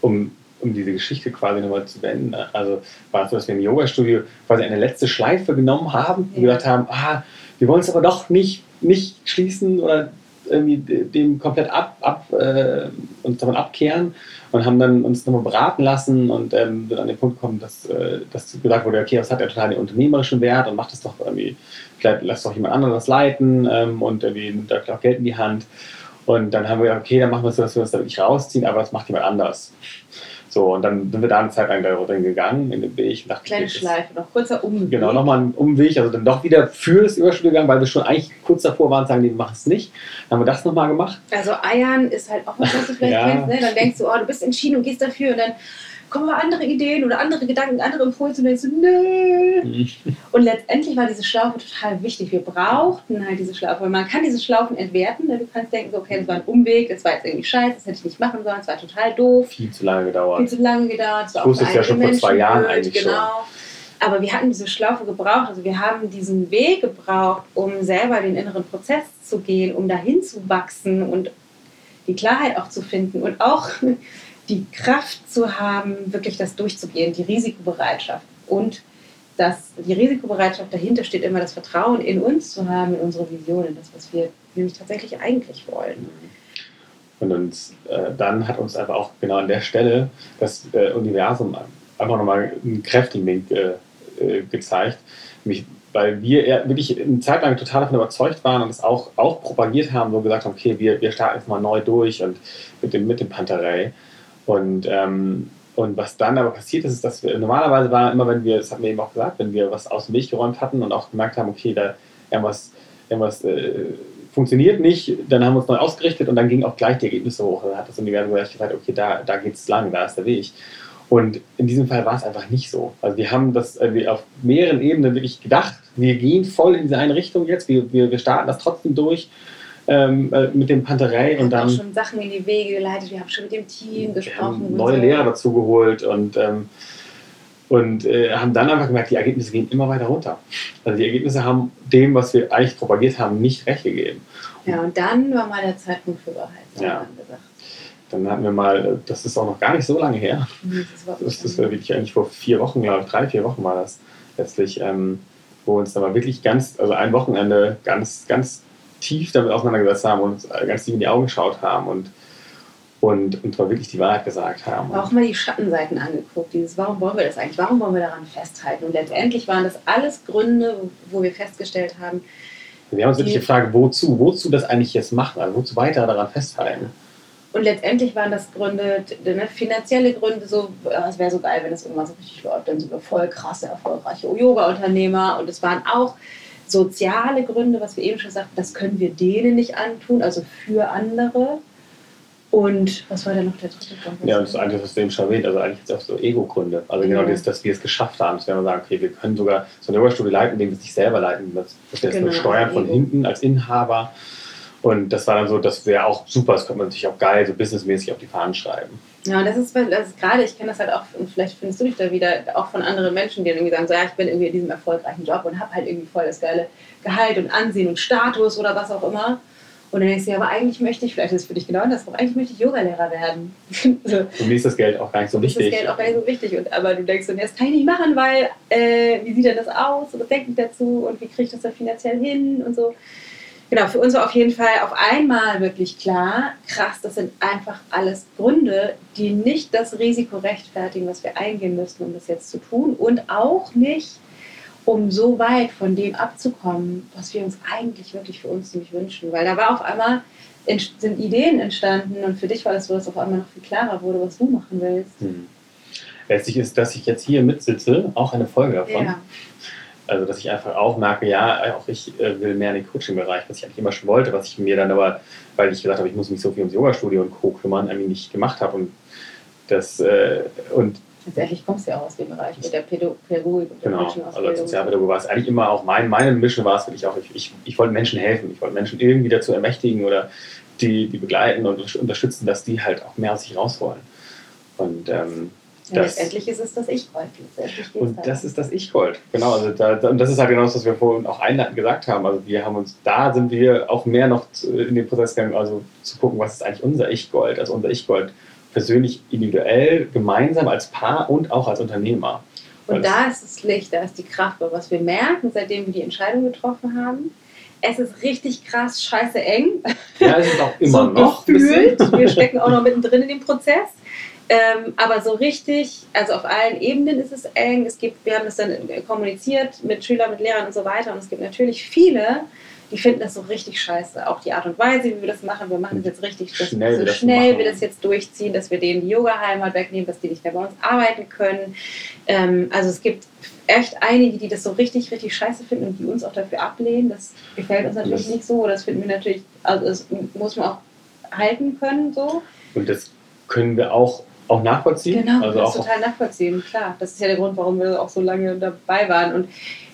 um, um diese Geschichte quasi nochmal zu beenden, also war es so, dass wir im Yoga-Studio quasi eine letzte Schleife genommen haben und gesagt haben, ah, wir wollen es aber doch nicht, nicht schließen oder irgendwie dem komplett ab, ab äh, uns davon abkehren und haben dann uns nochmal beraten lassen und ähm, an den Punkt gekommen, dass, äh, dass gesagt wurde, okay, das hat ja total den unternehmerischen Wert und macht es doch irgendwie, vielleicht lass doch jemand anderes leiten ähm, und irgendwie da auch Geld in die Hand. Und dann haben wir gesagt, okay, dann machen wir es so, dass wir uns da wirklich rausziehen, aber das macht jemand anders. So, und dann sind wir da eine Zeit lang darüber gegangen, in den Weg. Nach Kleine Schleife, noch kurzer Umweg. Genau, nochmal ein Umweg, also dann doch wieder für das Überstudio gegangen, weil wir schon eigentlich kurz davor waren, sagen, die machen es nicht. Dann haben wir das nochmal gemacht. Also Eiern ist halt auch was, was du vielleicht ja. kennst, ne? Dann denkst du, oh, du bist entschieden und gehst dafür und dann kommen aber andere Ideen oder andere Gedanken, andere Impulse und dann du, nö. Mhm. Und letztendlich war diese Schlaufe total wichtig. Wir brauchten halt diese Schlaufe. Man kann diese Schlaufen entwerten. Ne? Du kannst denken, so, okay, das war ein Umweg, das war jetzt irgendwie scheiße, das hätte ich nicht machen sollen, das war total doof. Viel zu lange gedauert. Viel zu lange gedauert. Das ich wusste es ja schon vor zwei Jahren blöd, eigentlich genau. schon. Aber wir hatten diese Schlaufe gebraucht, also wir haben diesen Weg gebraucht, um selber den inneren Prozess zu gehen, um dahin zu wachsen und die Klarheit auch zu finden und auch die Kraft zu haben, wirklich das durchzugehen, die Risikobereitschaft. Und das, die Risikobereitschaft dahinter steht immer das Vertrauen in uns zu haben, in unsere Vision, in das, was wir nämlich tatsächlich eigentlich wollen. Und uns, äh, dann hat uns aber auch genau an der Stelle das äh, Universum einfach nochmal einen kräftigen Link äh, äh, gezeigt. Nämlich, weil wir wirklich eine Zeit lang total davon überzeugt waren und es auch, auch propagiert haben, so gesagt haben, okay, wir, wir starten jetzt mal neu durch und mit dem, mit dem Panterei. Und, ähm, und was dann aber passiert ist, ist, dass wir normalerweise war immer, wenn wir, das hatten wir eben auch gesagt, wenn wir was aus dem Weg geräumt hatten und auch gemerkt haben, okay, da irgendwas, irgendwas äh, funktioniert nicht, dann haben wir uns neu ausgerichtet und dann gingen auch gleich die Ergebnisse hoch. Dann hat das Universum gleich gesagt, okay, da, da geht es lang, da ist der Weg. Und in diesem Fall war es einfach nicht so. Also wir haben das äh, auf mehreren Ebenen wirklich gedacht, wir gehen voll in diese eine Richtung jetzt, wir, wir, wir starten das trotzdem durch ähm, äh, mit dem Panterei und dann... Wir haben schon Sachen in die Wege geleitet, wir haben schon mit dem Team gesprochen. neue so. Lehrer dazu geholt und... Ähm, und äh, haben dann einfach gemerkt, die Ergebnisse gehen immer weiter runter. Also die Ergebnisse haben dem, was wir eigentlich propagiert haben, nicht recht gegeben. Ja, und dann war mal der Zeitpunkt für Wahrheit. Ja. Dann hatten wir mal, das ist auch noch gar nicht so lange her. das, war das, das war wirklich eigentlich vor vier Wochen, glaube ich, drei, vier Wochen war das letztlich, ähm, wo uns dann mal wirklich ganz, also ein Wochenende ganz, ganz tief damit auseinandergesetzt haben und uns ganz tief in die Augen geschaut haben und und, und zwar wirklich die Wahrheit gesagt haben. Auch mal die Schattenseiten angeguckt, dieses, warum wollen wir das eigentlich, warum wollen wir daran festhalten? Und letztendlich waren das alles Gründe, wo wir festgestellt haben. Wir haben uns wirklich gefragt, wozu, wozu das eigentlich jetzt machen, also wozu weiter daran festhalten. Und letztendlich waren das Gründe, ne, finanzielle Gründe, so, es wäre so geil, wenn das irgendwann so richtig läuft, dann sind wir voll krasse, erfolgreiche Yoga-Unternehmer. Und es waren auch soziale Gründe, was wir eben schon sagten, das können wir denen nicht antun, also für andere. Und was war denn noch der dritte Punkt? Ja, das ist eigentlich, was du eben schon erwähnt also eigentlich jetzt auch so Ego-Gründe. Also genau, ja. das, dass wir es geschafft haben. Dass wir sagen, okay, wir können sogar so eine Yoga-Studie leiten, indem wir es nicht selber leiten. Das, das genau, nur steuern von hinten als Inhaber. Und das war dann so, das wäre auch super, das könnte man sich auch geil, so businessmäßig auf die Fahnen schreiben. Ja, und das ist, das ist gerade, ich kenne das halt auch, und vielleicht findest du dich da wieder, auch von anderen Menschen, die dann irgendwie sagen, so, ja, ich bin irgendwie in diesem erfolgreichen Job und habe halt irgendwie voll das geile Gehalt und Ansehen und Status oder was auch immer. Und dann denkst du, ja, aber eigentlich möchte ich, vielleicht ist es für dich genau das, aber eigentlich möchte ich Yogalehrer werden. <laughs> so. Und mir ist das Geld auch gar nicht so wichtig. Ist das Geld auch gar nicht so wichtig. Und, aber du denkst, so, das kann ich nicht machen, weil, äh, wie sieht denn das aus? Und was denke ich dazu? Und wie kriege ich das dann finanziell hin? Und so. Genau, für uns war auf jeden Fall auf einmal wirklich klar, krass, das sind einfach alles Gründe, die nicht das Risiko rechtfertigen, was wir eingehen müssen, um das jetzt zu tun. Und auch nicht um so weit von dem abzukommen, was wir uns eigentlich wirklich für uns ziemlich wünschen. Weil da war auf einmal sind Ideen entstanden und für dich war das so, dass auf einmal noch viel klarer wurde, was du machen willst. Hm. Letztlich ist, dass ich jetzt hier mitsitze, auch eine Folge davon. Ja. Also, dass ich einfach auch merke, ja, auch ich äh, will mehr in den Coaching-Bereich, was ich eigentlich immer schon wollte, was ich mir dann aber, weil ich gesagt habe, ich muss mich so viel ums Yoga-Studio und Co. kümmern, eigentlich nicht gemacht habe. Und das, äh, und Tatsächlich kommst du ja auch aus dem Bereich mit der Pädagogik und der genau. Also als Sozialpädagoge war es eigentlich immer auch mein, meine Mission war es wirklich auch, ich, ich, ich wollte Menschen helfen, ich wollte Menschen irgendwie dazu ermächtigen oder die, die begleiten und unterstützen, dass die halt auch mehr aus sich rausholen. Und ähm, das, letztendlich ist es das Ich-Gold. Und halt. das ist das Ich-Gold, genau. Also da, und das ist halt genau das, was wir vorhin auch einleitend gesagt haben. Also wir haben uns, da sind wir auch mehr noch in den Prozess gegangen, also zu gucken, was ist eigentlich unser Ich-Gold. Also unser Ich-Gold persönlich, individuell, gemeinsam als Paar und auch als Unternehmer. Und da ist das Licht, da ist die Kraft, was wir merken, seitdem wir die Entscheidung getroffen haben. Es ist richtig krass, scheiße eng. Ja, es ist auch immer <laughs> so noch. Gefühlt. Wir stecken auch noch mittendrin in dem Prozess. Ähm, aber so richtig, also auf allen Ebenen ist es eng. Es gibt, wir haben das dann kommuniziert mit Schülern, mit Lehrern und so weiter. Und es gibt natürlich viele, die finden das so richtig scheiße. Auch die Art und Weise, wie wir das machen. Wir machen das jetzt richtig schnell, so wir schnell das wir das jetzt durchziehen, dass wir denen die Yoga-Hallen mal wegnehmen, dass die nicht mehr bei uns arbeiten können. Ähm, also es gibt echt einige, die das so richtig, richtig scheiße finden und die uns auch dafür ablehnen. Das gefällt uns natürlich das nicht so. Das finden wir natürlich, also das muss man auch halten können so. Und das können wir auch auch nachvollziehen. Genau, also das auch total nachvollziehen, klar. Das ist ja der Grund, warum wir auch so lange dabei waren. Und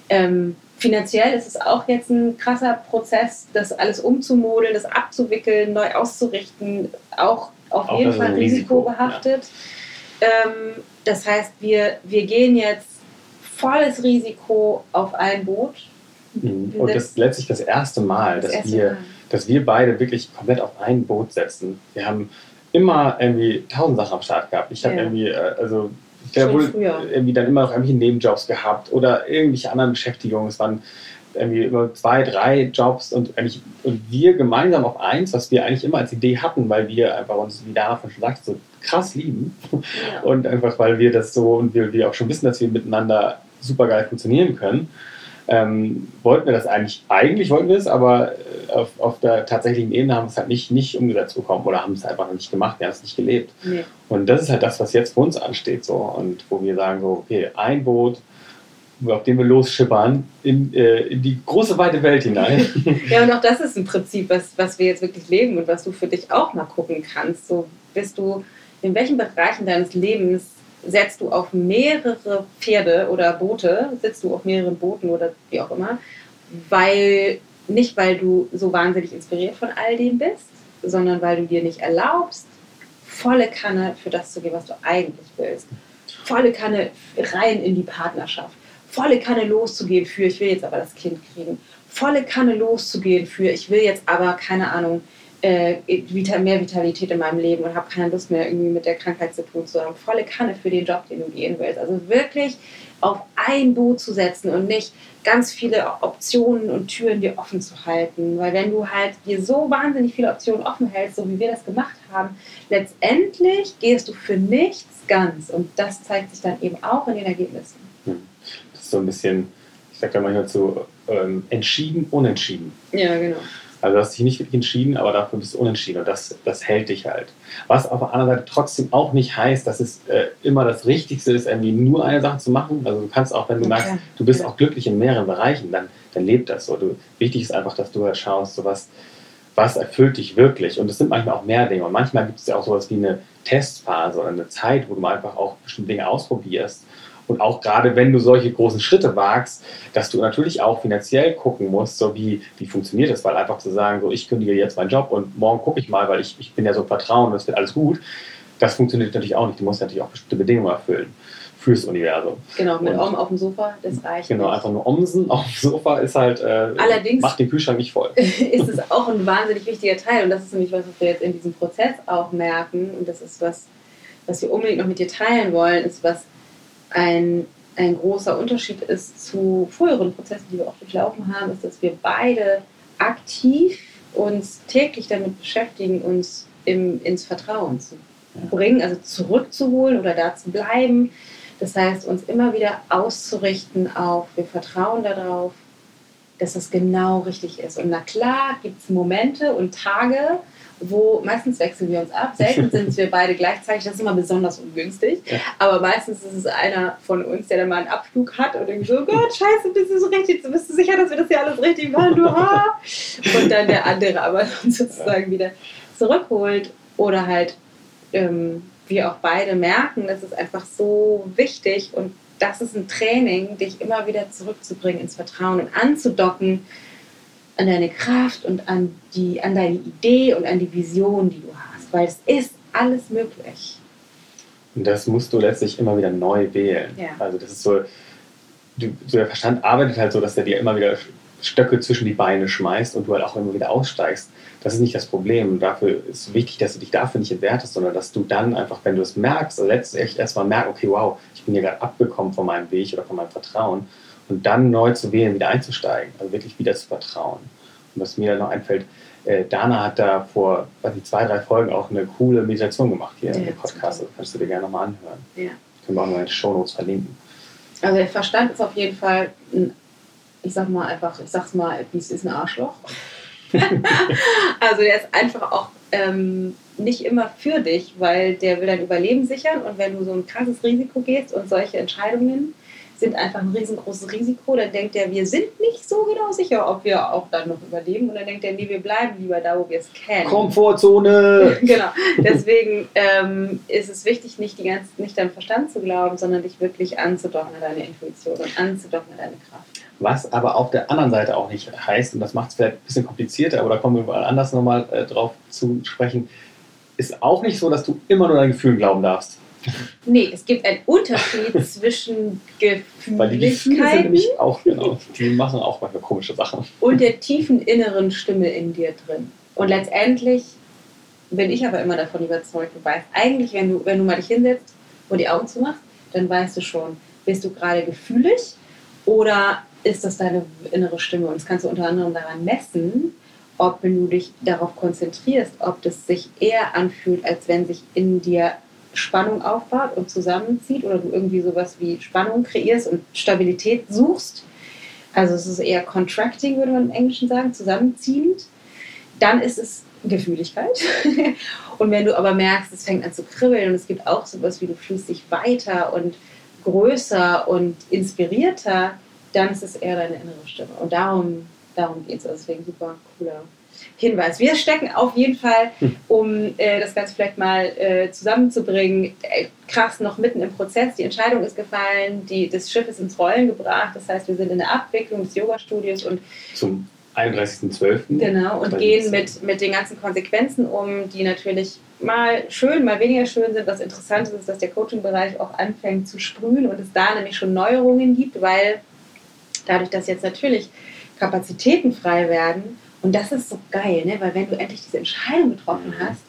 ähm, finanziell ist es auch jetzt ein krasser Prozess, das alles umzumodeln, das abzuwickeln, neu auszurichten, auch auf auch jeden Fall risikobehaftet. Ja. Ähm, das heißt, wir, wir gehen jetzt volles Risiko auf ein Boot. Mhm. Und das ist letztlich das erste Mal, das dass, erste wir, Mal. dass wir beide wirklich komplett auf ein Boot setzen. Wir haben immer irgendwie tausend Sachen am Start gehabt. Ich habe ja. irgendwie, äh, also ich habe wohl irgendwie dann immer noch irgendwelche Nebenjobs gehabt oder irgendwelche anderen Beschäftigungen. Es waren irgendwie immer zwei, drei Jobs und, eigentlich, und wir gemeinsam auf eins, was wir eigentlich immer als Idee hatten, weil wir einfach uns, wie Dara schon sagt, so krass lieben. Ja. Und einfach, weil wir das so und wir, wir auch schon wissen, dass wir miteinander super geil funktionieren können ähm, wollten wir das eigentlich, eigentlich wollten wir es, aber äh, auf, auf der tatsächlichen Ebene haben wir es halt nicht, nicht umgesetzt bekommen oder haben es einfach noch nicht gemacht, wir haben es nicht gelebt. Nee. Und das ist halt das, was jetzt für uns ansteht so und wo wir sagen so, okay, ein Boot, auf dem wir losschippern, in, äh, in die große weite Welt hinein. <laughs> ja, und auch das ist ein Prinzip, was, was wir jetzt wirklich leben und was du für dich auch mal gucken kannst. So bist du, in welchen Bereichen deines Lebens setzt du auf mehrere Pferde oder Boote, sitzt du auf mehreren Booten oder wie auch immer, weil nicht weil du so wahnsinnig inspiriert von all dem bist, sondern weil du dir nicht erlaubst, volle Kanne für das zu gehen, was du eigentlich willst. Volle Kanne rein in die Partnerschaft. Volle Kanne loszugehen für, ich will jetzt aber das Kind kriegen. Volle Kanne loszugehen für, ich will jetzt aber, keine Ahnung, äh, mehr Vitalität in meinem Leben und habe keine Lust mehr irgendwie mit der Krankheit zu tun zu haben. Volle Kanne für den Job, den du gehen willst. Also wirklich auf ein Boot zu setzen und nicht ganz viele Optionen und Türen dir offen zu halten. Weil wenn du halt dir so wahnsinnig viele Optionen offen hältst, so wie wir das gemacht haben, letztendlich gehst du für nichts ganz. Und das zeigt sich dann eben auch in den Ergebnissen. Das ist so ein bisschen, ich sage da manchmal zu, ähm, entschieden, unentschieden. Ja, genau. Also du hast dich nicht wirklich entschieden, aber dafür bist du unentschieden und das, das hält dich halt. Was auf der anderen Seite trotzdem auch nicht heißt, dass es äh, immer das Richtigste ist, irgendwie nur eine Sache zu machen. Also du kannst auch, wenn du okay. merkst, du bist auch glücklich in mehreren Bereichen, dann, dann lebt das so. Du, wichtig ist einfach, dass du halt schaust, so was, was erfüllt dich wirklich. Und es sind manchmal auch mehr Dinge. Und manchmal gibt es ja auch sowas wie eine Testphase oder eine Zeit, wo du mal einfach auch bestimmte Dinge ausprobierst und auch gerade wenn du solche großen Schritte wagst, dass du natürlich auch finanziell gucken musst, so wie, wie funktioniert das, weil einfach zu sagen, so ich kündige jetzt meinen Job und morgen gucke ich mal, weil ich, ich bin ja so vertrauen, das wird alles gut, das funktioniert natürlich auch nicht. Du musst natürlich auch bestimmte Bedingungen erfüllen fürs Universum. Genau, mit und, Om auf dem Sofa, das reicht. Genau, nicht. einfach nur Omsen auf dem Sofa ist halt, äh, Allerdings macht den Kühlschrank nicht voll. <laughs> ist es auch ein wahnsinnig wichtiger Teil und das ist nämlich was, was wir jetzt in diesem Prozess auch merken und das ist was, was wir unbedingt noch mit dir teilen wollen, ist was ein, ein großer Unterschied ist zu früheren Prozessen, die wir auch durchlaufen haben, ist, dass wir beide aktiv uns täglich damit beschäftigen, uns im, ins Vertrauen zu bringen, also zurückzuholen oder da zu bleiben. Das heißt, uns immer wieder auszurichten auf, wir vertrauen darauf, dass es genau richtig ist. Und na klar gibt es Momente und Tage, wo meistens wechseln wir uns ab. Selten sind wir beide gleichzeitig. Das ist immer besonders ungünstig. Ja. Aber meistens ist es einer von uns, der dann mal einen Abflug hat und irgendwie so, Gott, scheiße, bist du so richtig, bist du sicher, dass wir das hier alles richtig machen? Du, ha? Und dann der andere aber <laughs> sozusagen wieder zurückholt. Oder halt ähm, wir auch beide merken, das ist einfach so wichtig und das ist ein Training, dich immer wieder zurückzubringen ins Vertrauen und anzudocken an deine Kraft und an, die, an deine Idee und an die Vision, die du hast, weil es ist alles möglich. Und das musst du letztlich immer wieder neu wählen. Ja. Also das ist so, der Verstand arbeitet halt so, dass er dir immer wieder Stöcke zwischen die Beine schmeißt und du halt auch immer wieder aussteigst. Das ist nicht das Problem. Und dafür ist wichtig, dass du dich dafür nicht entwertest, sondern dass du dann einfach, wenn du es merkst, also letztlich erstmal merkst, okay, wow, ich bin hier gerade abgekommen von meinem Weg oder von meinem Vertrauen und dann neu zu wählen, wieder einzusteigen, also wirklich wieder zu vertrauen. Und was mir dann noch einfällt, äh, Dana hat da vor weiß nicht, zwei, drei Folgen auch eine coole Meditation gemacht hier ja, im Podcast. Das kannst du dir gerne nochmal anhören. Ja. Können wir auch mal in den Shownotes verlinken. Also der Verstand ist auf jeden Fall ein, ich sag mal einfach, ich sag's mal, wie es ist ein Arschloch. <laughs> also der ist einfach auch ähm, nicht immer für dich, weil der will dein Überleben sichern und wenn du so ein krasses Risiko gehst und solche Entscheidungen sind einfach ein riesengroßes Risiko. Dann denkt er, wir sind nicht so genau sicher, ob wir auch dann noch überleben. Und dann denkt er, nee, wir bleiben lieber da, wo wir es kennen. Komfortzone! <laughs> genau. Deswegen ähm, ist es wichtig, nicht, die ganze, nicht deinem Verstand zu glauben, sondern dich wirklich anzudocken an deine Intuition und anzudocken an deine Kraft. Was aber auf der anderen Seite auch nicht heißt, und das macht es vielleicht ein bisschen komplizierter, aber da kommen wir mal anders nochmal äh, drauf zu sprechen, ist auch nicht so, dass du immer nur deinen Gefühlen glauben darfst. Nee, es gibt einen Unterschied <laughs> zwischen Gefühligkeiten. Weil die Gefühle sind nämlich auch, genau, die machen auch manchmal komische Sachen. Und der tiefen inneren Stimme in dir drin. Und letztendlich bin ich aber immer davon überzeugt, du weißt eigentlich, wenn du, wenn du mal dich hinsetzt und die Augen zumachst, dann weißt du schon, bist du gerade gefühlig oder ist das deine innere Stimme? Und das kannst du unter anderem daran messen, ob wenn du dich darauf konzentrierst, ob das sich eher anfühlt, als wenn sich in dir Spannung aufbaut und zusammenzieht oder du irgendwie sowas wie Spannung kreierst und Stabilität suchst, also es ist eher contracting, würde man im Englischen sagen, zusammenziehend, dann ist es Gefühligkeit. <laughs> und wenn du aber merkst, es fängt an zu kribbeln und es gibt auch sowas wie du fühlst dich weiter und größer und inspirierter, dann ist es eher deine innere Stimme. Und darum, darum geht es. Also deswegen super cooler Hinweis. Wir stecken auf jeden Fall, hm. um äh, das Ganze vielleicht mal äh, zusammenzubringen, äh, krass noch mitten im Prozess. Die Entscheidung ist gefallen, die, das Schiff ist ins Rollen gebracht. Das heißt, wir sind in der Abwicklung des Yoga-Studios und zum 31.12. Genau, und gehen mit, mit den ganzen Konsequenzen um, die natürlich mal schön, mal weniger schön sind. Das Interessante ist, dass der Coaching-Bereich auch anfängt zu sprühen und es da nämlich schon Neuerungen gibt, weil dadurch, dass jetzt natürlich Kapazitäten frei werden, und das ist so geil, ne? weil wenn du endlich diese Entscheidung getroffen hast,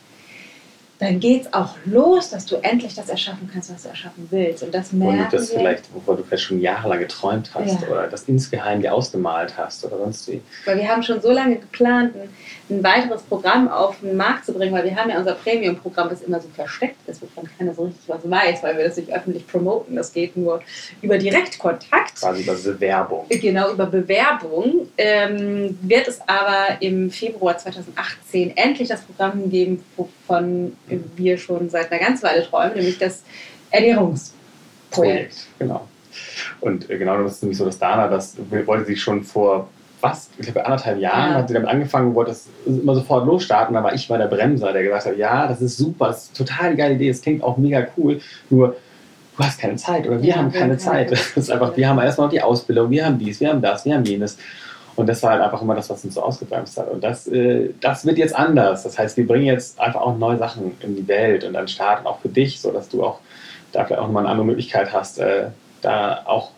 dann geht es auch los, dass du endlich das erschaffen kannst, was du erschaffen willst. Und das merken Und das wir. vielleicht, wovor du vielleicht schon jahrelang geträumt hast ja. oder das insgeheim dir ausgemalt hast oder sonst wie. Weil wir haben schon so lange geplant, ein, ein, weiteres Programm auf den Markt zu bringen, weil wir haben ja unser Premium-Programm, das immer so versteckt ist, wovon keiner so richtig was weiß, weil wir das nicht öffentlich promoten. Das geht nur über Direktkontakt. Quasi über Bewerbung. Genau, über Bewerbung. Ähm, wird es aber im Februar 2018 endlich das Programm geben, wovon wir schon seit einer ganzen Weile träumen, nämlich das Ernährungsprojekt. Genau. Und äh, genau das ist nämlich so, dass Dana, das wollte sie schon vor fast, ich glaube, anderthalb Jahren ja. hat sie damit angefangen, wollte das immer sofort losstarten. Da war ich mal der Bremser, der gesagt hat, ja, das ist super, das ist total die geile Idee, es klingt auch mega cool, nur du hast keine Zeit oder wir ja, haben keine Zeit. <laughs> Das ist einfach, wir haben erstmal noch die Ausbildung, wir haben dies, wir haben das, wir haben jenes. Und das war halt einfach immer das, was uns so ausgebremst hat. Und das, äh, das wird jetzt anders. Das heißt, wir bringen jetzt einfach auch neue Sachen in die Welt und an den Start und auch für dich, sodass du auch da vielleicht auch nochmal eine andere Möglichkeit hast, äh, da auch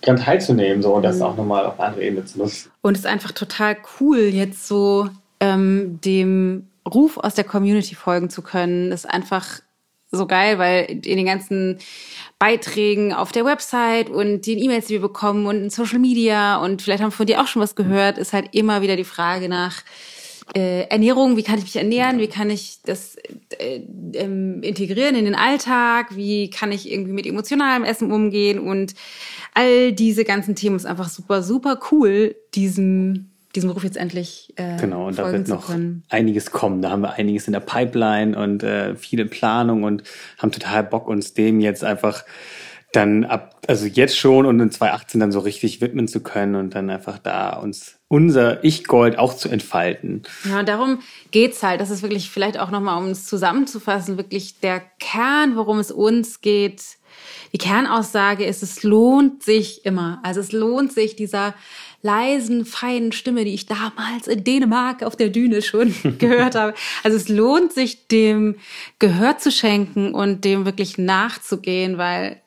dran teilzunehmen so, und das mhm. auch nochmal auf eine andere Ebene zu nutzen. Und es ist einfach total cool, jetzt so ähm, dem Ruf aus der Community folgen zu können. Das ist einfach so geil, weil in den ganzen Beiträgen auf der Website und den E-Mails, die wir bekommen und in Social Media und vielleicht haben wir von dir auch schon was gehört, ist halt immer wieder die Frage nach äh, Ernährung, wie kann ich mich ernähren, wie kann ich das äh, ähm, integrieren in den Alltag, wie kann ich irgendwie mit emotionalem Essen umgehen? Und all diese ganzen Themen ist einfach super, super cool, diesem diesem Ruf jetzt endlich äh, Genau, und da wird noch einiges kommen. Da haben wir einiges in der Pipeline und äh, viele Planung und haben total Bock, uns dem jetzt einfach dann ab, also jetzt schon und in 2018 dann so richtig widmen zu können und dann einfach da uns unser Ich-Gold auch zu entfalten. Ja, und darum geht's halt. Das ist wirklich vielleicht auch nochmal, um es zusammenzufassen, wirklich der Kern, worum es uns geht. Die Kernaussage ist, es lohnt sich immer. Also es lohnt sich, dieser leisen, feinen Stimme, die ich damals in Dänemark auf der Düne schon <laughs> gehört habe. Also es lohnt sich, dem Gehör zu schenken und dem wirklich nachzugehen, weil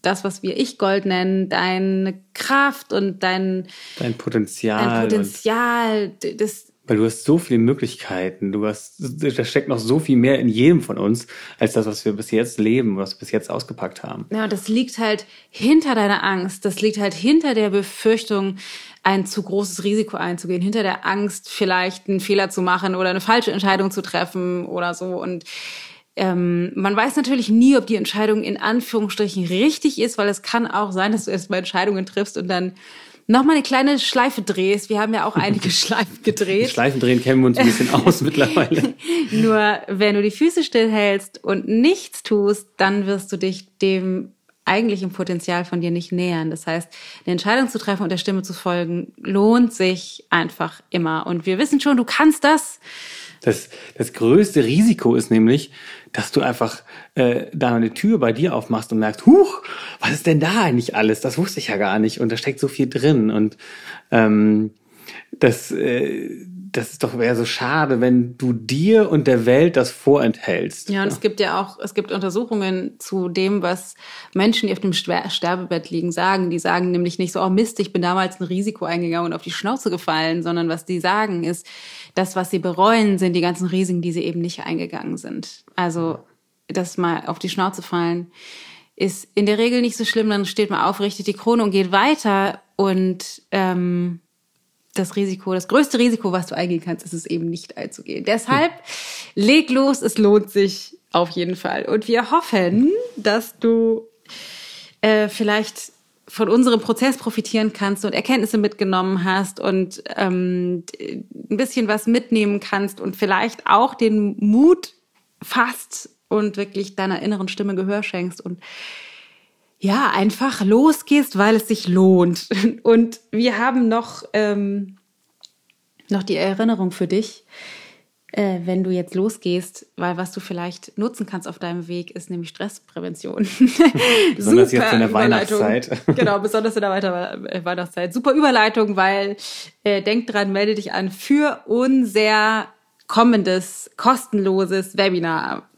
das, was wir Ich-Gold nennen, deine Kraft und dein, dein Potenzial. Dein Potenzial, das, weil du hast so viele Möglichkeiten. Du hast, da steckt noch so viel mehr in jedem von uns, als das, was wir bis jetzt leben, was wir bis jetzt ausgepackt haben. Ja, und das liegt halt hinter deiner Angst. Das liegt halt hinter der Befürchtung, ein zu großes Risiko einzugehen, hinter der Angst, vielleicht einen Fehler zu machen oder eine falsche Entscheidung zu treffen oder so. Und ähm, man weiß natürlich nie, ob die Entscheidung in Anführungsstrichen richtig ist, weil es kann auch sein, dass du erstmal Entscheidungen triffst und dann nochmal eine kleine Schleife drehst. Wir haben ja auch einige <laughs> Schleifen gedreht. Schleifen drehen kennen wir uns ein bisschen aus <laughs> mittlerweile. Nur wenn du die Füße stillhältst und nichts tust, dann wirst du dich dem eigentlichen Potenzial von dir nicht nähern. Das heißt, eine Entscheidung zu treffen und der Stimme zu folgen, lohnt sich einfach immer. Und wir wissen schon, du kannst das. Das, das größte Risiko ist nämlich, dass du einfach äh, da eine Tür bei dir aufmachst und merkst, huch, was ist denn da eigentlich alles? Das wusste ich ja gar nicht. Und da steckt so viel drin. Und ähm, das, äh, das ist doch eher so schade, wenn du dir und der Welt das vorenthältst. Ja, und es gibt ja auch, es gibt Untersuchungen zu dem, was Menschen, die auf dem Sterbebett liegen, sagen. Die sagen nämlich nicht so, oh Mist, ich bin damals ein Risiko eingegangen und auf die Schnauze gefallen, sondern was die sagen ist, das, was sie bereuen, sind die ganzen Risiken, die sie eben nicht eingegangen sind. Also, das mal auf die Schnauze fallen ist in der Regel nicht so schlimm, dann steht man auf, richtet die Krone und geht weiter und ähm, das Risiko, das größte Risiko, was du eingehen kannst, ist es eben nicht einzugehen. Deshalb leg los, es lohnt sich auf jeden Fall. Und wir hoffen, dass du äh, vielleicht von unserem Prozess profitieren kannst und Erkenntnisse mitgenommen hast und ähm, ein bisschen was mitnehmen kannst und vielleicht auch den Mut fasst und wirklich deiner inneren Stimme Gehör schenkst und ja, einfach losgehst, weil es sich lohnt. <laughs> Und wir haben noch, ähm, noch die Erinnerung für dich, äh, wenn du jetzt losgehst, weil was du vielleicht nutzen kannst auf deinem Weg, ist nämlich Stressprävention. <laughs> besonders jetzt in der Weihnachtszeit. <laughs> genau, besonders in der Weiter äh, Weihnachtszeit. Super Überleitung, weil äh, denk dran, melde dich an für unser kommendes kostenloses Webinar.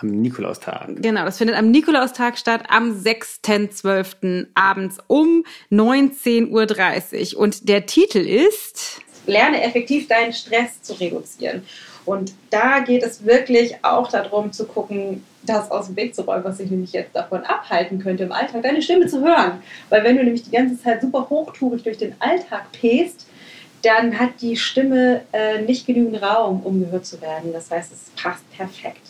Am Nikolaustag. Genau, das findet am Nikolaustag statt, am 6.12. abends um 19.30 Uhr. Und der Titel ist Lerne effektiv deinen Stress zu reduzieren. Und da geht es wirklich auch darum zu gucken, das aus dem Weg zu räumen, was sich nämlich jetzt davon abhalten könnte, im Alltag deine Stimme zu hören. Weil wenn du nämlich die ganze Zeit super hochtourig durch den Alltag pest, dann hat die Stimme äh, nicht genügend Raum, um gehört zu werden. Das heißt, es passt perfekt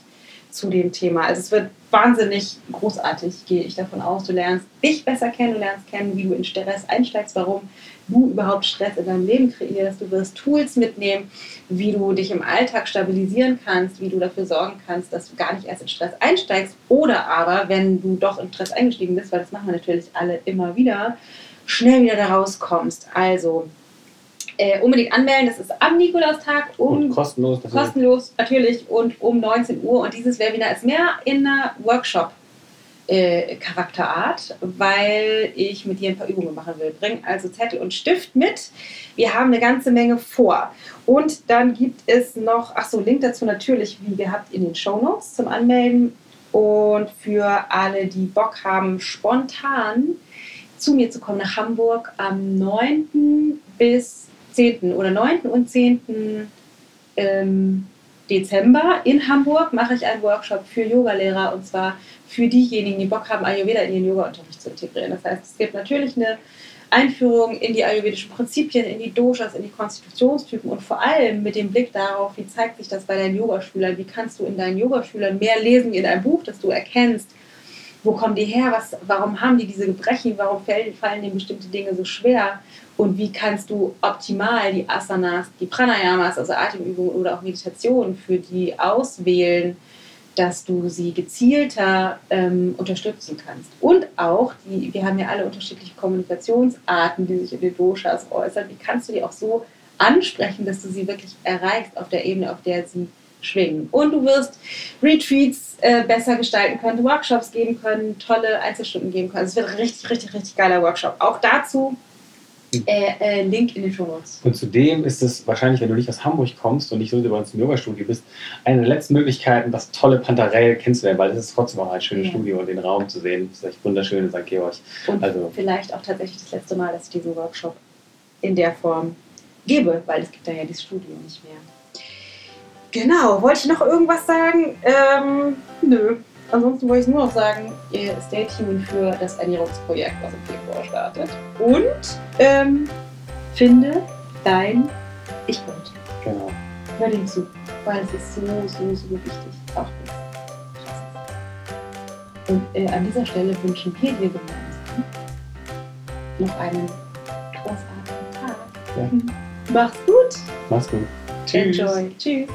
zu dem Thema. Also es wird wahnsinnig großartig, gehe ich davon aus. Du lernst dich besser kennen, du lernst kennen, wie du in Stress einsteigst, warum du überhaupt Stress in deinem Leben kreierst. Du wirst Tools mitnehmen, wie du dich im Alltag stabilisieren kannst, wie du dafür sorgen kannst, dass du gar nicht erst in Stress einsteigst. Oder aber, wenn du doch in Stress eingestiegen bist, weil das machen wir natürlich alle immer wieder, schnell wieder da rauskommst. Also äh, unbedingt anmelden. Das ist am Nikolaustag um Und kostenlos. kostenlos natürlich und um 19 Uhr. Und dieses Webinar ist mehr in einer Workshop. äh, weil ich mit dir ein paar Übungen machen will. Bring also Zettel und Stift mit. Wir haben eine ganze Menge vor. Und dann gibt es noch, ach so, Link dazu natürlich, wie gehabt, in den Show Notes zum Anmelden. Und für alle, die Bock haben, spontan zu mir zu kommen nach Hamburg am 9. bis 10. oder 9. und 10. Ähm, Dezember in Hamburg mache ich einen Workshop für Yogalehrer und zwar für diejenigen, die Bock haben, Ayurveda in ihren Yoga-Unterricht zu integrieren. Das heißt, es gibt natürlich eine Einführung in die ayurvedischen Prinzipien, in die Doshas, in die Konstitutionstypen und vor allem mit dem Blick darauf, wie zeigt sich das bei deinen Yogaschülern, wie kannst du in deinen Yogaschülern mehr lesen in einem Buch, dass du erkennst, wo kommen die her, was, warum haben die diese Gebrechen, warum fallen, fallen denen bestimmte Dinge so schwer und wie kannst du optimal die Asanas, die Pranayamas, also Atemübungen oder auch Meditationen für die auswählen, dass du sie gezielter ähm, unterstützen kannst. Und auch, die, wir haben ja alle unterschiedliche Kommunikationsarten, die sich in den Doshas äußern. Wie kannst du die auch so ansprechen, dass du sie wirklich erreichst auf der Ebene, auf der sie schwingen. Und du wirst Retreats äh, besser gestalten können, Workshops geben können, tolle Einzelstunden geben können. Es wird ein richtig, richtig, richtig geiler Workshop. Auch dazu äh, äh, Link in den Show Notes. Und zudem ist es wahrscheinlich, wenn du nicht aus Hamburg kommst und nicht so bei uns im Yoga-Studio bist, eine der letzten Möglichkeiten, das tolle Pantarell kennenzulernen, weil es ist trotzdem auch ein schönes Ja. Studio und den Raum zu sehen. Das ist echt wunderschön in St. Georg. Und Also- vielleicht auch tatsächlich das letzte Mal, dass ich diesen Workshop in der Form gebe, weil es gibt da ja dieses Studio nicht mehr. Genau, wollte ich noch irgendwas sagen? Ähm, nö. Ansonsten wollte ich nur noch sagen, ihr stay tuned für das Ernährungsprojekt, was im Februar startet. Und ähm, finde dein Ich-Bild. Genau. Hör dem zu, weil es ist so, so, so wichtig. Auch das. Und äh, an dieser Stelle wünschen wir dir gemeinsam noch einen großartigen Tag. Ja. <laughs> Mach's gut. Mach's gut. Enjoy. Tschüss.